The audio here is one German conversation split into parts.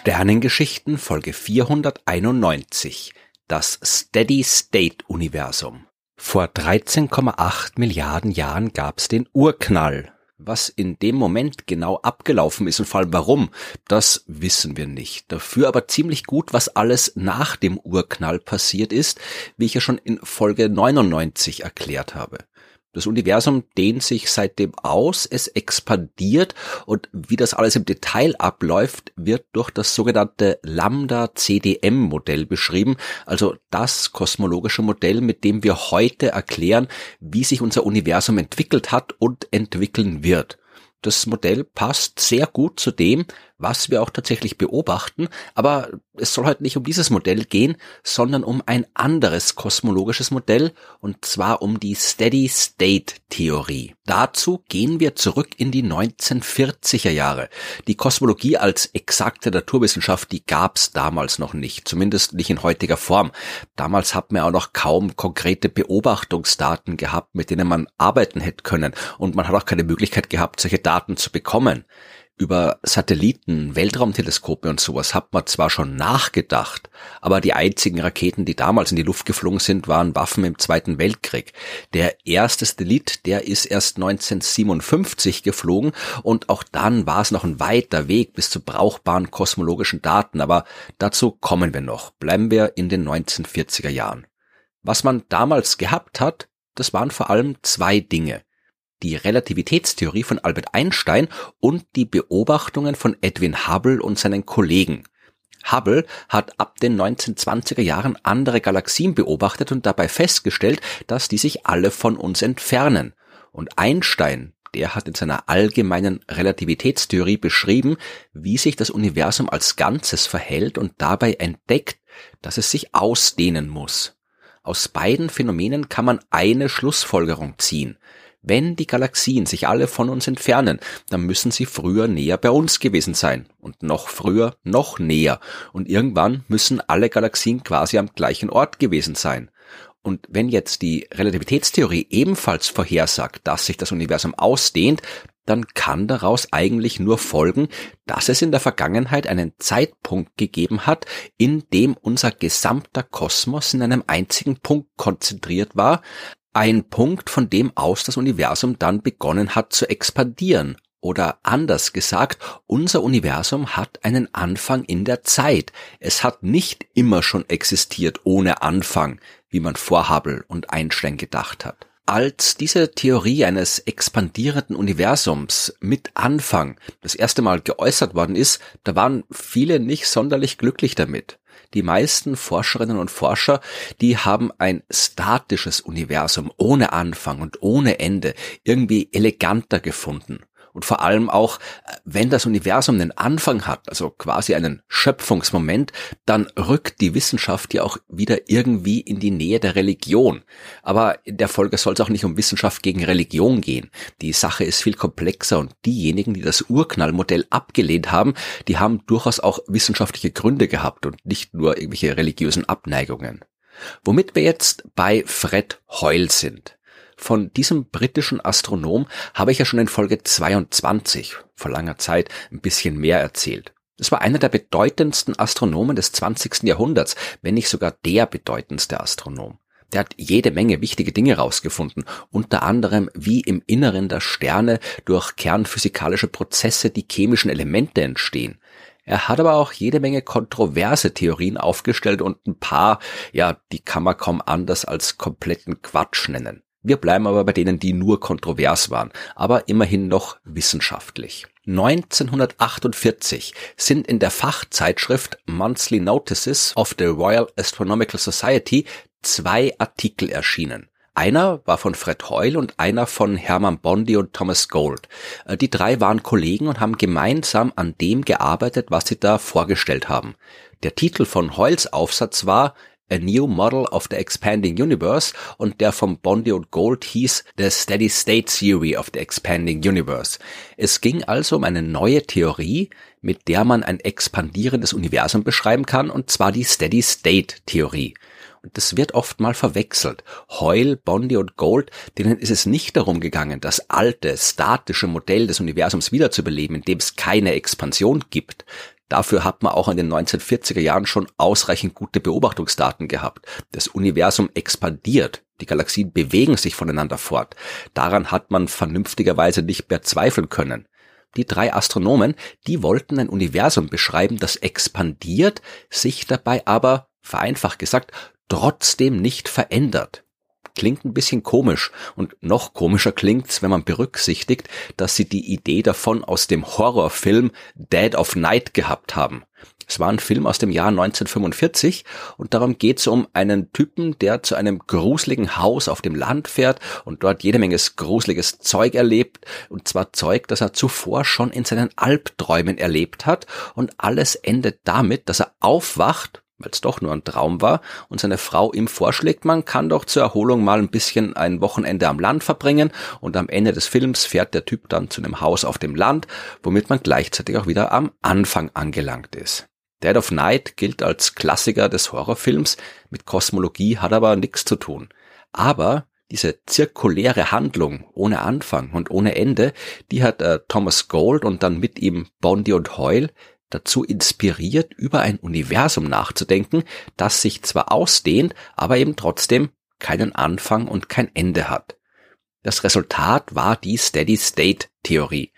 Sternengeschichten Folge 491 Das Steady State Universum Vor 13,8 Milliarden Jahren gab's den Urknall. Was in dem Moment genau abgelaufen ist und vor allem warum, das wissen wir nicht. Dafür aber ziemlich gut, was alles nach dem Urknall passiert ist, wie ich ja schon in Folge 99 erklärt habe. Das Universum dehnt sich seitdem aus, es expandiert und wie das alles im Detail abläuft, wird durch das sogenannte Lambda-CDM-Modell beschrieben, also das kosmologische Modell, mit dem wir heute erklären, wie sich unser Universum entwickelt hat und entwickeln wird. Das Modell passt sehr gut zu dem, was wir auch tatsächlich beobachten, aber es soll heute nicht um dieses Modell gehen, sondern um ein anderes kosmologisches Modell, und zwar um die Steady-State-Theorie. Dazu gehen wir zurück in die 1940er Jahre. Die Kosmologie als exakte Naturwissenschaft, die gab's damals noch nicht, zumindest nicht in heutiger Form. Damals hat man auch noch kaum konkrete Beobachtungsdaten gehabt, mit denen man arbeiten hätte können, und man hat auch keine Möglichkeit gehabt, solche Daten zu bekommen über Satelliten, Weltraumteleskope und sowas hat man zwar schon nachgedacht, aber die einzigen Raketen, die damals in die Luft geflogen sind, waren Waffen im Zweiten Weltkrieg. Der erste Satellit, der ist erst 1957 geflogen und auch dann war es noch ein weiter Weg bis zu brauchbaren kosmologischen Daten, aber dazu kommen wir noch. Bleiben wir in den 1940er Jahren. Was man damals gehabt hat, das waren vor allem zwei Dinge die Relativitätstheorie von Albert Einstein und die Beobachtungen von Edwin Hubble und seinen Kollegen. Hubble hat ab den 1920er Jahren andere Galaxien beobachtet und dabei festgestellt, dass die sich alle von uns entfernen. Und Einstein, der hat in seiner allgemeinen Relativitätstheorie beschrieben, wie sich das Universum als Ganzes verhält und dabei entdeckt, dass es sich ausdehnen muss. Aus beiden Phänomenen kann man eine Schlussfolgerung ziehen. Wenn die Galaxien sich alle von uns entfernen, dann müssen sie früher näher bei uns gewesen sein und noch früher noch näher und irgendwann müssen alle Galaxien quasi am gleichen Ort gewesen sein. Und wenn jetzt die Relativitätstheorie ebenfalls vorhersagt, dass sich das Universum ausdehnt, dann kann daraus eigentlich nur folgen, dass es in der Vergangenheit einen Zeitpunkt gegeben hat, in dem unser gesamter Kosmos in einem einzigen Punkt konzentriert war, ein Punkt, von dem aus das Universum dann begonnen hat zu expandieren. Oder anders gesagt, unser Universum hat einen Anfang in der Zeit. Es hat nicht immer schon existiert ohne Anfang, wie man vor Hubble und Einstein gedacht hat. Als diese Theorie eines expandierenden Universums mit Anfang das erste Mal geäußert worden ist, da waren viele nicht sonderlich glücklich damit. Die meisten Forscherinnen und Forscher, die haben ein statisches Universum ohne Anfang und ohne Ende irgendwie eleganter gefunden und vor allem auch, wenn das Universum einen Anfang hat, also quasi einen Schöpfungsmoment, dann rückt die Wissenschaft ja auch wieder irgendwie in die Nähe der Religion. Aber in der Folge soll es auch nicht um Wissenschaft gegen Religion gehen. Die Sache ist viel komplexer und diejenigen, die das Urknallmodell abgelehnt haben, die haben durchaus auch wissenschaftliche Gründe gehabt und nicht nur irgendwelche religiösen Abneigungen. Womit wir jetzt bei Fred Hoyle sind. Von diesem britischen Astronom habe ich ja schon in Folge 22 vor langer Zeit ein bisschen mehr erzählt. Es war einer der bedeutendsten Astronomen des 20. Jahrhunderts, wenn nicht sogar der bedeutendste Astronom. Der hat jede Menge wichtige Dinge rausgefunden, unter anderem wie im Inneren der Sterne durch kernphysikalische Prozesse die chemischen Elemente entstehen. Er hat aber auch jede Menge kontroverse Theorien aufgestellt und ein paar, ja, die kann man kaum anders als kompletten Quatsch nennen. Wir bleiben aber bei denen, die nur kontrovers waren, aber immerhin noch wissenschaftlich. 1948 sind in der Fachzeitschrift Monthly Notices of the Royal Astronomical Society zwei Artikel erschienen. Einer war von Fred Hoyle und einer von Hermann Bondi und Thomas Gold. Äh, die drei waren Kollegen und haben gemeinsam an dem gearbeitet, was sie da vorgestellt haben. Der Titel von Hoyles Aufsatz war A New Model of the Expanding Universe und der von Bondi und Gold hieß The Steady State Theory of the Expanding Universe. Es ging also um eine neue Theorie, mit der man ein expandierendes Universum beschreiben kann, und zwar die Steady State Theorie. Und das wird oft mal verwechselt. Hoyle, Bondi und Gold, denen ist es nicht darum gegangen, das alte, statische Modell des Universums wiederzubeleben, in dem es keine Expansion gibt. Dafür hat man auch in den 1940er Jahren schon ausreichend gute Beobachtungsdaten gehabt. Das Universum expandiert, die Galaxien bewegen sich voneinander fort. Daran hat man vernünftigerweise nicht mehr zweifeln können. Die drei Astronomen, die wollten ein Universum beschreiben, das expandiert, sich dabei aber, vereinfacht gesagt, trotzdem nicht verändert. Klingt ein bisschen komisch. Und noch komischer klingt's, wenn man berücksichtigt, dass sie die Idee davon aus dem Horrorfilm Dead of Night gehabt haben. Es war ein Film aus dem Jahr 1945 und darum geht es um einen Typen, der zu einem gruseligen Haus auf dem Land fährt und dort jede Menge gruseliges Zeug erlebt. Und zwar Zeug, das er zuvor schon in seinen Albträumen erlebt hat. Und alles endet damit, dass er aufwacht weil es doch nur ein Traum war, und seine Frau ihm vorschlägt, man kann doch zur Erholung mal ein bisschen ein Wochenende am Land verbringen, und am Ende des Films fährt der Typ dann zu einem Haus auf dem Land, womit man gleichzeitig auch wieder am Anfang angelangt ist. Dead of Night gilt als Klassiker des Horrorfilms, mit Kosmologie hat aber nichts zu tun. Aber diese zirkuläre Handlung ohne Anfang und ohne Ende, die hat äh, Thomas Gold und dann mit ihm Bondi und Hoyle dazu inspiriert, über ein Universum nachzudenken, das sich zwar ausdehnt, aber eben trotzdem keinen Anfang und kein Ende hat. Das Resultat war die Steady-State-Theorie.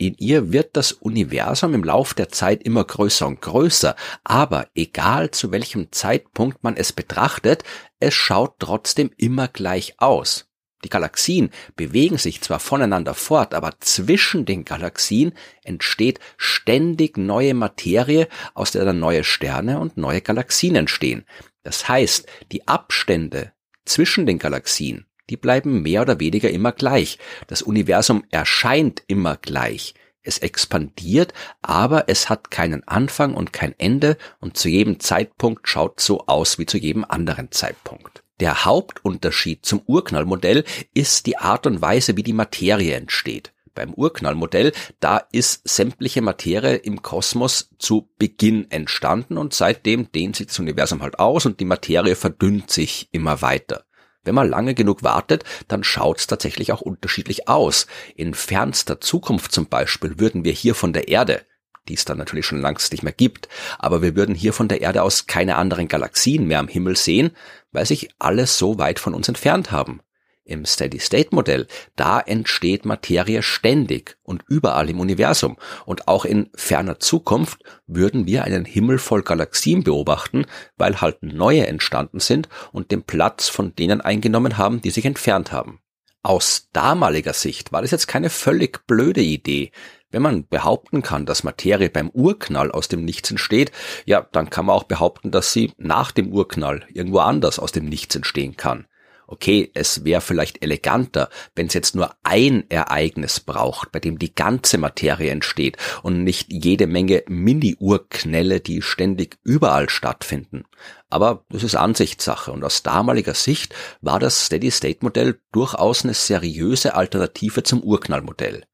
In ihr wird das Universum im Lauf der Zeit immer größer und größer, aber egal zu welchem Zeitpunkt man es betrachtet, es schaut trotzdem immer gleich aus. Die Galaxien bewegen sich zwar voneinander fort, aber zwischen den Galaxien entsteht ständig neue Materie, aus der dann neue Sterne und neue Galaxien entstehen. Das heißt, die Abstände zwischen den Galaxien, die bleiben mehr oder weniger immer gleich. Das Universum erscheint immer gleich. Es expandiert, aber es hat keinen Anfang und kein Ende und zu jedem Zeitpunkt schaut so aus wie zu jedem anderen Zeitpunkt. Der Hauptunterschied zum Urknallmodell ist die Art und Weise, wie die Materie entsteht. Beim Urknallmodell, da ist sämtliche Materie im Kosmos zu Beginn entstanden und seitdem dehnt sich das Universum halt aus und die Materie verdünnt sich immer weiter. Wenn man lange genug wartet, dann schaut es tatsächlich auch unterschiedlich aus. In fernster Zukunft zum Beispiel würden wir hier von der Erde die es dann natürlich schon längst nicht mehr gibt. Aber wir würden hier von der Erde aus keine anderen Galaxien mehr am Himmel sehen, weil sich alles so weit von uns entfernt haben. Im Steady-State-Modell, da entsteht Materie ständig und überall im Universum. Und auch in ferner Zukunft würden wir einen Himmel voll Galaxien beobachten, weil halt neue entstanden sind und den Platz von denen eingenommen haben, die sich entfernt haben. Aus damaliger Sicht war das jetzt keine völlig blöde Idee, wenn man behaupten kann, dass Materie beim Urknall aus dem Nichts entsteht, ja, dann kann man auch behaupten, dass sie nach dem Urknall irgendwo anders aus dem Nichts entstehen kann. Okay, es wäre vielleicht eleganter, wenn es jetzt nur ein Ereignis braucht, bei dem die ganze Materie entsteht und nicht jede Menge Mini-Urknälle, die ständig überall stattfinden. Aber das ist Ansichtssache und aus damaliger Sicht war das Steady-State-Modell durchaus eine seriöse Alternative zum Urknallmodell.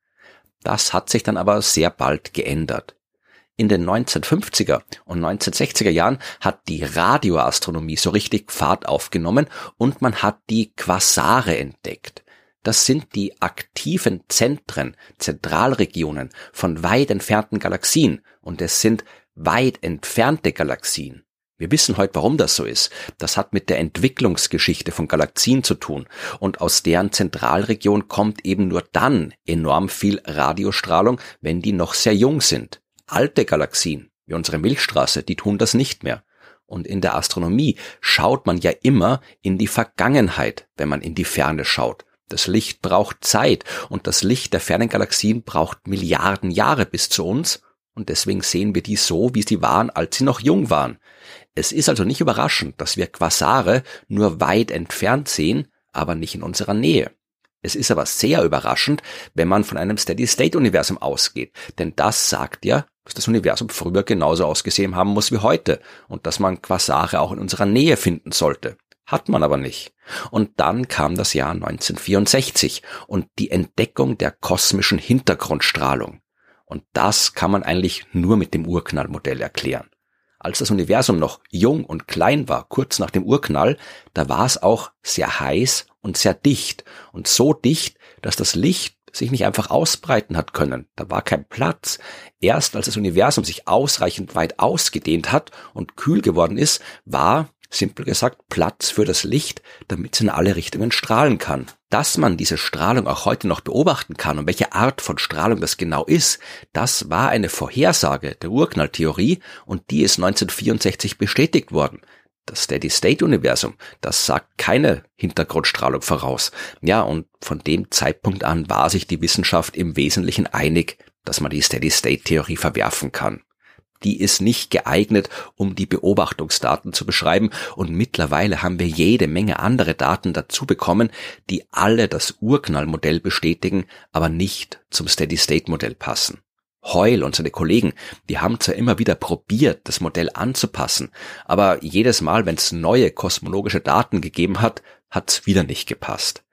Das hat sich dann aber sehr bald geändert. In den 1950er und 1960er Jahren hat die Radioastronomie so richtig Fahrt aufgenommen und man hat die Quasare entdeckt. Das sind die aktiven Zentren, Zentralregionen von weit entfernten Galaxien und es sind weit entfernte Galaxien. Wir wissen heute, warum das so ist. Das hat mit der Entwicklungsgeschichte von Galaxien zu tun. Und aus deren Zentralregion kommt eben nur dann enorm viel Radiostrahlung, wenn die noch sehr jung sind. Alte Galaxien, wie unsere Milchstraße, die tun das nicht mehr. Und in der Astronomie schaut man ja immer in die Vergangenheit, wenn man in die Ferne schaut. Das Licht braucht Zeit und das Licht der fernen Galaxien braucht Milliarden Jahre bis zu uns und deswegen sehen wir die so, wie sie waren, als sie noch jung waren. Es ist also nicht überraschend, dass wir Quasare nur weit entfernt sehen, aber nicht in unserer Nähe. Es ist aber sehr überraschend, wenn man von einem Steady-State-Universum ausgeht, denn das sagt ja, dass das Universum früher genauso ausgesehen haben muss wie heute und dass man Quasare auch in unserer Nähe finden sollte. Hat man aber nicht. Und dann kam das Jahr 1964 und die Entdeckung der kosmischen Hintergrundstrahlung. Und das kann man eigentlich nur mit dem Urknallmodell erklären. Als das Universum noch jung und klein war, kurz nach dem Urknall, da war es auch sehr heiß und sehr dicht. Und so dicht, dass das Licht sich nicht einfach ausbreiten hat können. Da war kein Platz. Erst als das Universum sich ausreichend weit ausgedehnt hat und kühl geworden ist, war, simpel gesagt, Platz für das Licht, damit es in alle Richtungen strahlen kann. Dass man diese Strahlung auch heute noch beobachten kann und welche Art von Strahlung das genau ist, das war eine Vorhersage der Urknalltheorie und die ist 1964 bestätigt worden das Steady-State-Universum, das sagt keine Hintergrundstrahlung voraus. Ja, und von dem Zeitpunkt an war sich die Wissenschaft im Wesentlichen einig, dass man die Steady-State-Theorie verwerfen kann. Die ist nicht geeignet, um die Beobachtungsdaten zu beschreiben, und mittlerweile haben wir jede Menge andere Daten dazu bekommen, die alle das Urknallmodell bestätigen, aber nicht zum Steady-State-Modell passen. Heul und seine Kollegen, die haben zwar immer wieder probiert, das Modell anzupassen, aber jedes Mal, wenn es neue kosmologische Daten gegeben hat, hat's wieder nicht gepasst.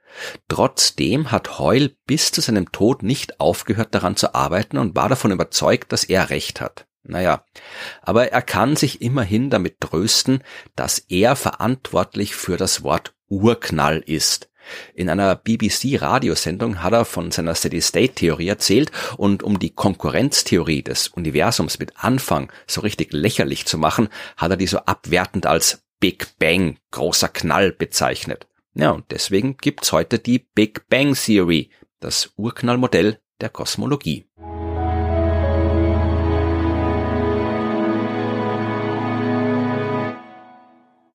Trotzdem hat Heul bis zu seinem Tod nicht aufgehört daran zu arbeiten und war davon überzeugt, dass er recht hat. Naja, aber er kann sich immerhin damit trösten, dass er verantwortlich für das Wort Urknall ist. In einer BBC-Radiosendung hat er von seiner Steady-State-Theorie erzählt und um die Konkurrenztheorie des Universums mit Anfang so richtig lächerlich zu machen, hat er die so abwertend als Big Bang, großer Knall bezeichnet. Ja, und deswegen gibt's heute die Big Bang Theory, das Urknallmodell der Kosmologie.